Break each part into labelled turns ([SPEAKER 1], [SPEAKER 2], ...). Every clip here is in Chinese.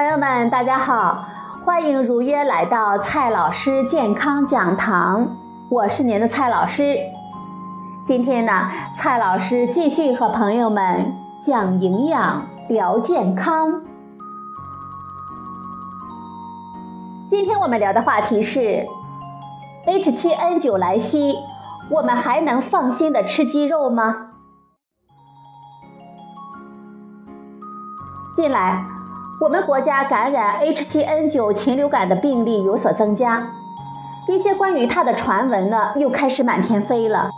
[SPEAKER 1] 朋友们大家好，欢迎如约来到蔡老师健康讲堂，我是您的蔡老师。今天呢，蔡老师继续和朋友们讲营养、聊健康。今天我们聊的话题是 H7N9 来袭，我们还能放心的吃鸡肉吗？近来，我们国家感染 H7N9 禽流感的病例有所增加，一些关于它的传闻呢又开始满天飞了，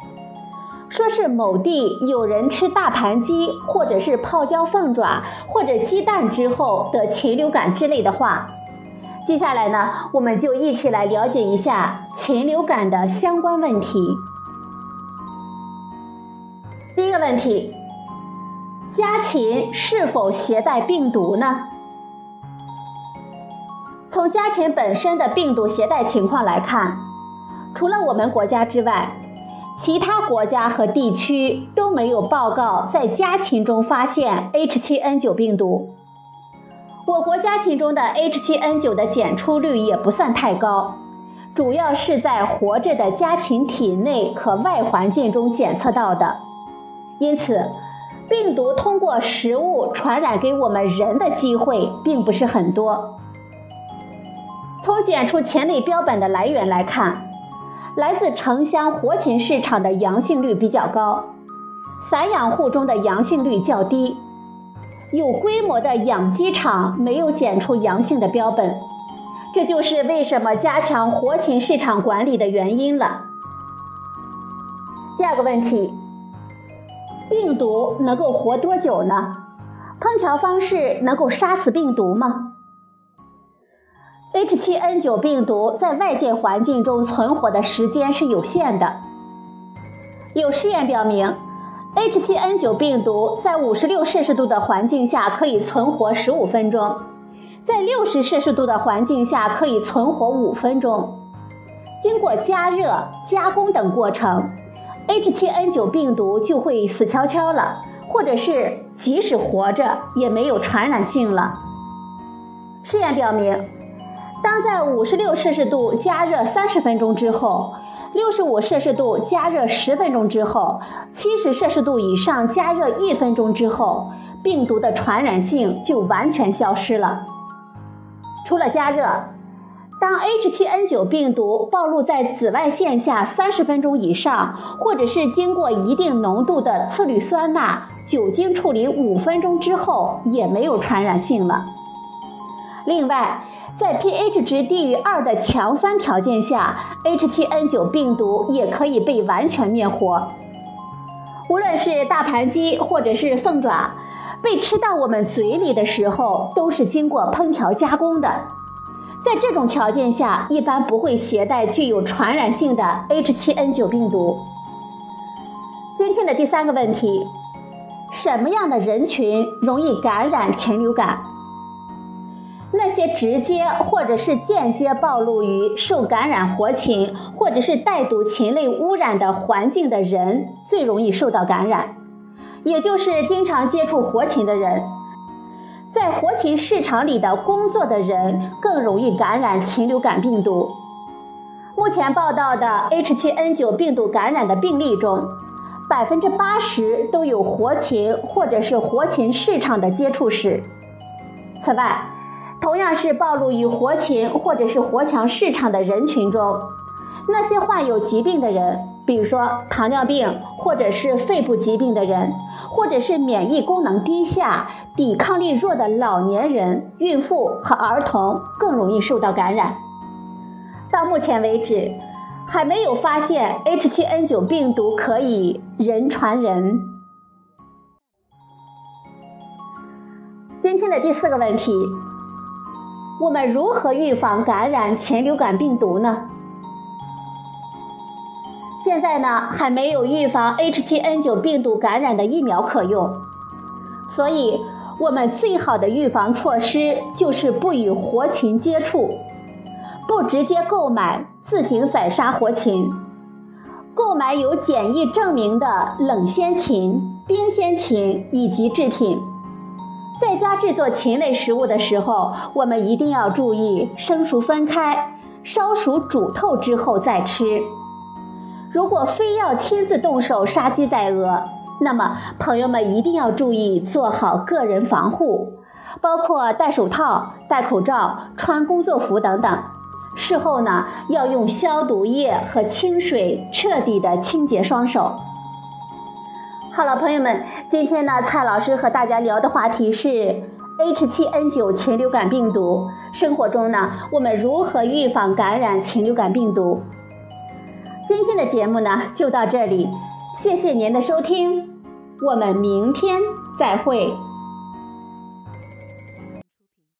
[SPEAKER 1] 说是某地有人吃大盘鸡，或者是泡椒凤爪，或者鸡蛋之后得禽流感之类的话。接下来呢，我们就一起来了解一下禽流感的相关问题。第一个问题，家禽是否携带病毒呢？从家禽本身的病毒携带情况来看，除了我们国家之外，其他国家和地区都没有报告在家禽中发现 H7N9 病毒。我国家禽中的 H7N9 的检出率也不算太高，主要是在活着的家禽体内和外环境中检测到的，因此，病毒通过食物传染给我们人的机会并不是很多。从检出禽类标本的来源来看，来自城乡活禽市场的阳性率比较高，散养户中的阳性率较低。有规模的养鸡场没有检出阳性的标本，这就是为什么加强活禽市场管理的原因了。第二个问题，病毒能够活多久呢？烹调方式能够杀死病毒吗？H7N9 病毒在外界环境中存活的时间是有限的，有试验表明。H7N9 病毒在五十六摄氏度的环境下可以存活十五分钟，在六十摄氏度的环境下可以存活五分钟。经过加热、加工等过程，H7N9 病毒就会死翘翘了，或者是即使活着也没有传染性了。试验表明，当在五十六摄氏度加热三十分钟之后。六十五摄氏度加热十分钟之后，七十摄氏度以上加热一分钟之后，病毒的传染性就完全消失了。除了加热，当 H7N9 病毒暴露在紫外线下三十分钟以上，或者是经过一定浓度的次氯酸钠酒精处理五分钟之后，也没有传染性了。另外，在 pH 值低于二的强酸条件下，H7N9 病毒也可以被完全灭活。无论是大盘鸡或者是凤爪，被吃到我们嘴里的时候，都是经过烹调加工的。在这种条件下，一般不会携带具有传染性的 H7N9 病毒。今天的第三个问题：什么样的人群容易感染禽流感？那些直接或者是间接暴露于受感染活禽或者是带毒禽类污染的环境的人，最容易受到感染，也就是经常接触活禽的人，在活禽市场里的工作的人更容易感染禽流感病毒。目前报道的 H7N9 病毒感染的病例中，百分之八十都有活禽或者是活禽市场的接触史。此外，同样是暴露于活禽或者是活强市场的人群中，那些患有疾病的人，比如说糖尿病或者是肺部疾病的人，或者是免疫功能低下、抵抗力弱的老年人、孕妇和儿童更容易受到感染。到目前为止，还没有发现 H7N9 病毒可以人传人。今天的第四个问题。我们如何预防感染禽流感病毒呢？现在呢，还没有预防 H7N9 病毒感染的疫苗可用，所以我们最好的预防措施就是不与活禽接触，不直接购买、自行宰杀活禽，购买有检疫证明的冷鲜禽、冰鲜禽以及制品。在家制作禽类食物的时候，我们一定要注意生熟分开，烧熟煮透之后再吃。如果非要亲自动手杀鸡宰鹅，那么朋友们一定要注意做好个人防护，包括戴手套、戴口罩、穿工作服等等。事后呢，要用消毒液和清水彻底的清洁双手。好了，朋友们，今天呢，蔡老师和大家聊的话题是 H7N9 禽流感病毒。生活中呢，我们如何预防感染禽流感病毒？今天的节目呢，就到这里，谢谢您的收听，我们明天再会。